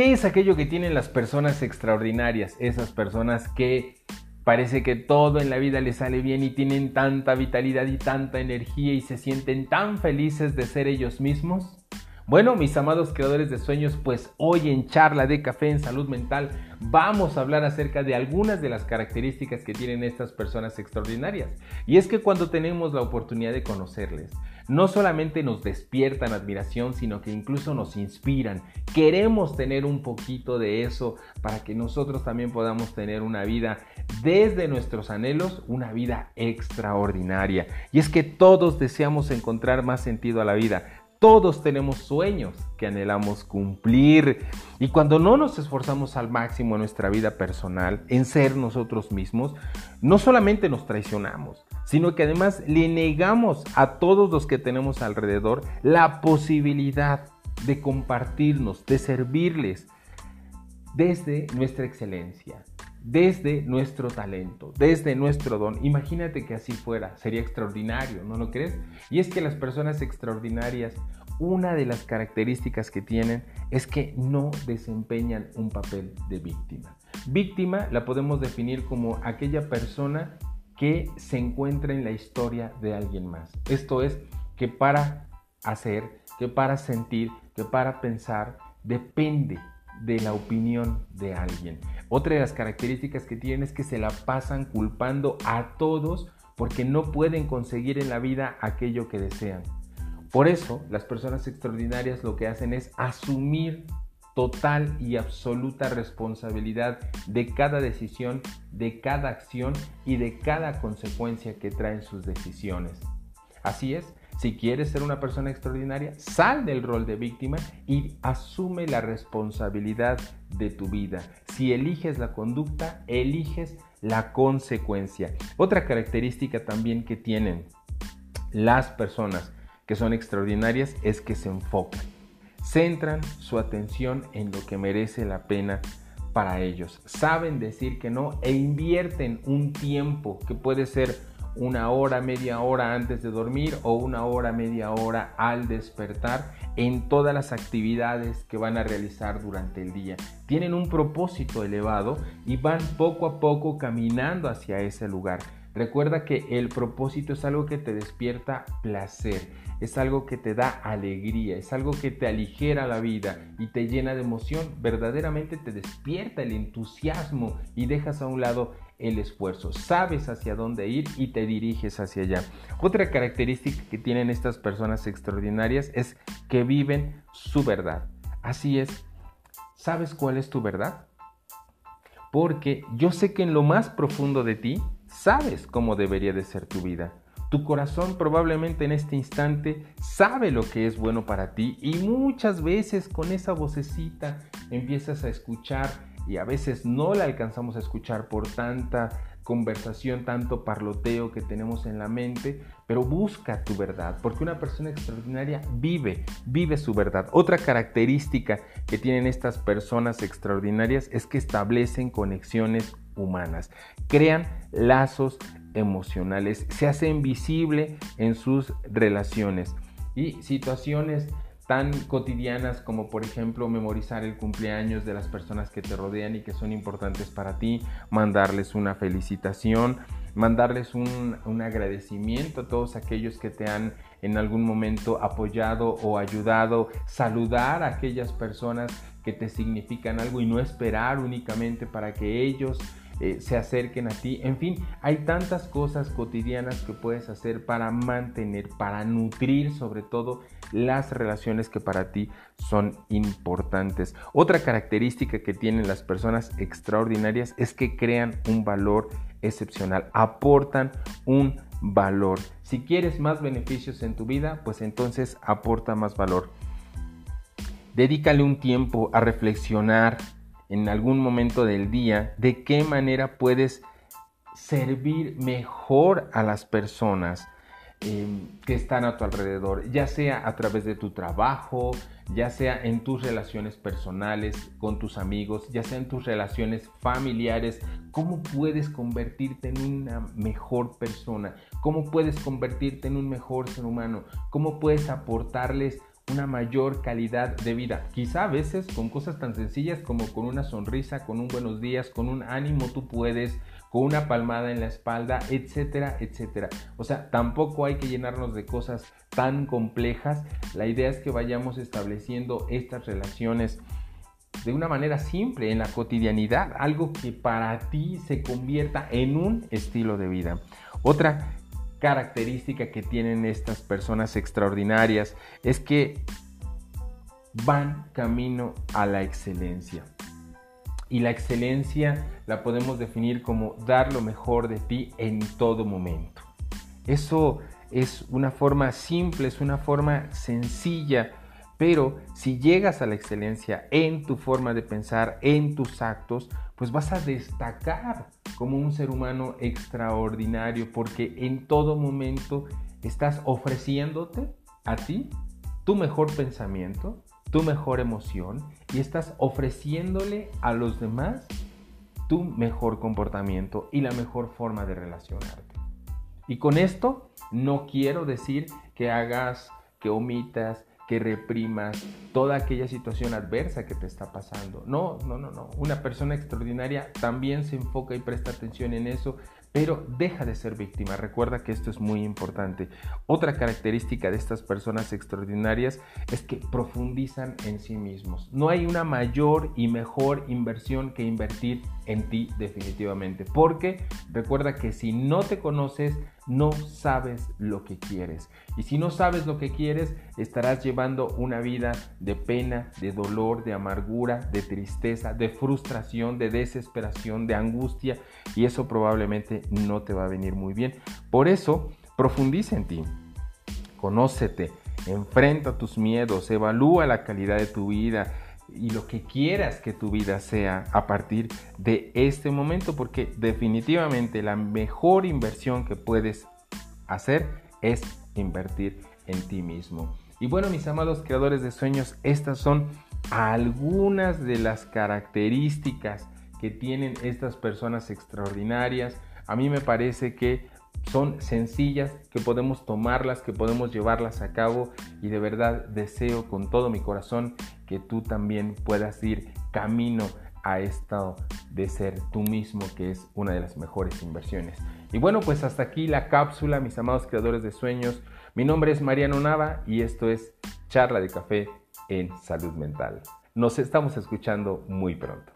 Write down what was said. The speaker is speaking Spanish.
¿Qué es aquello que tienen las personas extraordinarias? Esas personas que parece que todo en la vida les sale bien y tienen tanta vitalidad y tanta energía y se sienten tan felices de ser ellos mismos. Bueno, mis amados creadores de sueños, pues hoy en charla de café en salud mental vamos a hablar acerca de algunas de las características que tienen estas personas extraordinarias. Y es que cuando tenemos la oportunidad de conocerles, no solamente nos despiertan admiración, sino que incluso nos inspiran. Queremos tener un poquito de eso para que nosotros también podamos tener una vida desde nuestros anhelos, una vida extraordinaria. Y es que todos deseamos encontrar más sentido a la vida todos tenemos sueños que anhelamos cumplir y cuando no nos esforzamos al máximo en nuestra vida personal, en ser nosotros mismos, no solamente nos traicionamos, sino que además le negamos a todos los que tenemos alrededor la posibilidad de compartirnos, de servirles desde nuestra excelencia, desde nuestro talento, desde nuestro don. Imagínate que así fuera, sería extraordinario, ¿no lo crees? Y es que las personas extraordinarias, una de las características que tienen es que no desempeñan un papel de víctima. Víctima la podemos definir como aquella persona que se encuentra en la historia de alguien más. Esto es, que para hacer, que para sentir, que para pensar, depende de la opinión de alguien. Otra de las características que tienen es que se la pasan culpando a todos porque no pueden conseguir en la vida aquello que desean. Por eso las personas extraordinarias lo que hacen es asumir total y absoluta responsabilidad de cada decisión, de cada acción y de cada consecuencia que traen sus decisiones. Así es, si quieres ser una persona extraordinaria, sal del rol de víctima y asume la responsabilidad de tu vida. Si eliges la conducta, eliges la consecuencia. Otra característica también que tienen las personas que son extraordinarias es que se enfocan, centran su atención en lo que merece la pena para ellos. Saben decir que no e invierten un tiempo que puede ser una hora, media hora antes de dormir o una hora, media hora al despertar en todas las actividades que van a realizar durante el día. Tienen un propósito elevado y van poco a poco caminando hacia ese lugar. Recuerda que el propósito es algo que te despierta placer, es algo que te da alegría, es algo que te aligera la vida y te llena de emoción, verdaderamente te despierta el entusiasmo y dejas a un lado el esfuerzo, sabes hacia dónde ir y te diriges hacia allá. Otra característica que tienen estas personas extraordinarias es que viven su verdad. Así es, ¿sabes cuál es tu verdad? Porque yo sé que en lo más profundo de ti sabes cómo debería de ser tu vida. Tu corazón probablemente en este instante sabe lo que es bueno para ti y muchas veces con esa vocecita empiezas a escuchar y a veces no la alcanzamos a escuchar por tanta conversación, tanto parloteo que tenemos en la mente, pero busca tu verdad, porque una persona extraordinaria vive, vive su verdad. Otra característica que tienen estas personas extraordinarias es que establecen conexiones humanas, crean lazos emocionales, se hacen visible en sus relaciones. Y situaciones tan cotidianas como por ejemplo memorizar el cumpleaños de las personas que te rodean y que son importantes para ti, mandarles una felicitación, mandarles un, agradecimiento a todos aquellos que te han en algún momento apoyado o ayudado, saludar a aquellas personas que te significan algo y no esperar únicamente para que ellos eh, se acerquen a ti. En fin, hay tantas cosas cotidianas que puedes hacer para mantener, para nutrir sobre todo las relaciones que para ti son importantes. Otra característica que tienen las personas extraordinarias es que crean un valor excepcional, aportan un valor. Si quieres más beneficios en tu vida, pues entonces aporta más valor. Dedícale un tiempo a reflexionar en algún momento del día de qué manera puedes servir mejor a las personas em, que están a tu alrededor, ya sea a través de tu trabajo, ya sea en tus relaciones personales con tus amigos, ya sea en tus relaciones familiares, cómo puedes convertirte en una mejor persona, cómo puedes convertirte en un mejor ser humano, cómo puedes aportarles una mayor calidad de vida. Quizá a veces con cosas tan sencillas como con una sonrisa, con un buenos días, con un ánimo tú puedes, con una palmada en la espalda, etcétera, etcétera. O sea, tampoco hay que llenarnos de cosas tan complejas. La idea es que vayamos estableciendo estas relaciones de una manera simple en la cotidianidad, algo que para ti se convierta en un estilo de vida. Otra característica que tienen estas personas extraordinarias es que van camino a la excelencia. Y la excelencia la podemos definir como dar lo mejor de ti en todo momento. Eso es una forma simple, es una forma sencilla, pero si llegas a la excelencia en tu forma de pensar, en tus actos, pues vas a destacar como un ser humano extraordinario porque en todo momento estás ofreciéndote a ti tu mejor pensamiento, tu mejor emoción y estás ofreciéndole a los demás tu mejor comportamiento y la mejor forma de relacionarte. Y con esto no quiero decir que hagas, que omitas, que reprimas toda aquella situación adversa que te está pasando. No, no, no, no. Una persona extraordinaria también se enfoca y presta atención en eso pero deja de ser víctima. Recuerda que esto es muy importante. Otra característica de estas personas extraordinarias es que profundizan en sí mismos. No hay una mayor y mejor inversión que invertir en ti definitivamente. Porque recuerda que si no te conoces, no sabes lo que quieres. Y si no sabes lo que quieres, estarás llevando una vida de pena, de dolor, de amargura, de tristeza, de frustración, de desesperación, de angustia. Y eso probablemente no te va a venir muy bien. Por eso, profundiza en ti, conócete, enfrenta tus miedos, evalúa la calidad de tu vida y lo que quieras que tu vida sea a partir de este momento, porque definitivamente la mejor inversión que puedes hacer es invertir en ti mismo. Y bueno, mis amados creadores de sueños, estas son algunas de las características que tienen estas personas extraordinarias, a mí me parece que son sencillas, que podemos tomarlas, que podemos llevarlas a cabo y de verdad deseo con todo mi corazón que tú también puedas ir camino a esto de ser tú mismo, que es una de las mejores inversiones. Y bueno, pues hasta aquí la cápsula, mis amados creadores de sueños. Mi nombre es Mariano Nava y esto es Charla de Café en Salud Mental. Nos estamos escuchando muy pronto.